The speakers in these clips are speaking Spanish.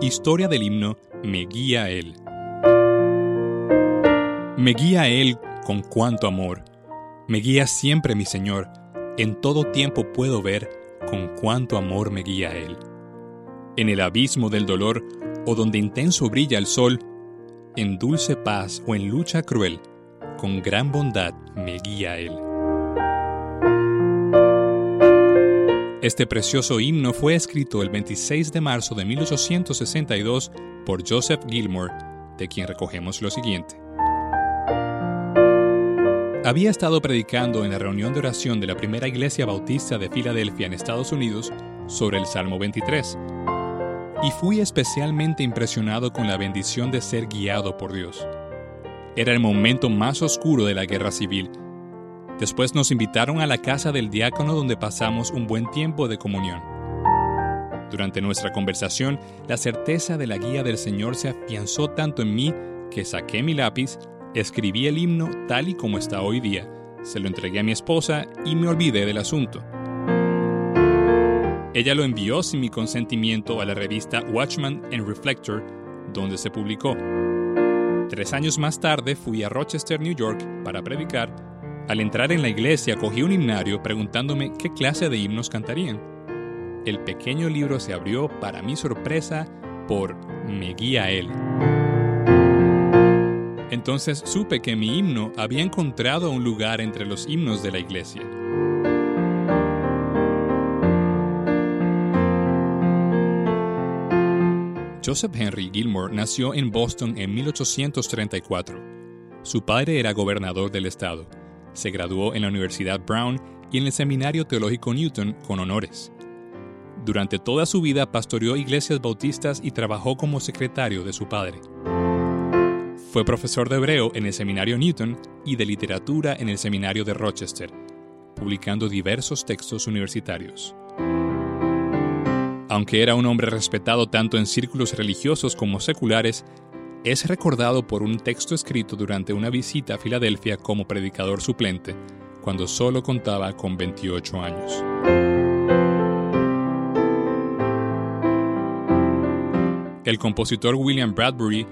Historia del himno Me guía Él. Me guía Él con cuánto amor. Me guía siempre mi Señor. En todo tiempo puedo ver con cuánto amor me guía Él. En el abismo del dolor o donde intenso brilla el sol, en dulce paz o en lucha cruel, con gran bondad me guía Él. Este precioso himno fue escrito el 26 de marzo de 1862 por Joseph Gilmore, de quien recogemos lo siguiente. Había estado predicando en la reunión de oración de la primera iglesia bautista de Filadelfia en Estados Unidos sobre el Salmo 23, y fui especialmente impresionado con la bendición de ser guiado por Dios. Era el momento más oscuro de la guerra civil Después nos invitaron a la casa del diácono donde pasamos un buen tiempo de comunión. Durante nuestra conversación, la certeza de la guía del Señor se afianzó tanto en mí que saqué mi lápiz, escribí el himno tal y como está hoy día, se lo entregué a mi esposa y me olvidé del asunto. Ella lo envió sin mi consentimiento a la revista Watchman and Reflector, donde se publicó. Tres años más tarde fui a Rochester, New York, para predicar al entrar en la iglesia cogí un himnario preguntándome qué clase de himnos cantarían. El pequeño libro se abrió, para mi sorpresa, por Me guía él. Entonces supe que mi himno había encontrado un lugar entre los himnos de la iglesia. Joseph Henry Gilmore nació en Boston en 1834. Su padre era gobernador del estado se graduó en la Universidad Brown y en el Seminario Teológico Newton con honores. Durante toda su vida pastoreó iglesias bautistas y trabajó como secretario de su padre. Fue profesor de hebreo en el Seminario Newton y de literatura en el Seminario de Rochester, publicando diversos textos universitarios. Aunque era un hombre respetado tanto en círculos religiosos como seculares, es recordado por un texto escrito durante una visita a Filadelfia como predicador suplente, cuando solo contaba con 28 años. El compositor William Bradbury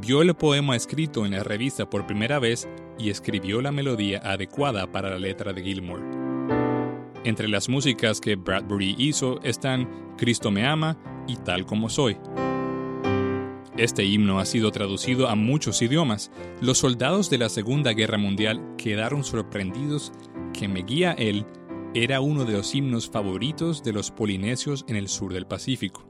vio el poema escrito en la revista por primera vez y escribió la melodía adecuada para la letra de Gilmore. Entre las músicas que Bradbury hizo están Cristo me ama y Tal como soy. Este himno ha sido traducido a muchos idiomas. Los soldados de la Segunda Guerra Mundial quedaron sorprendidos que Me Guía Él era uno de los himnos favoritos de los polinesios en el sur del Pacífico.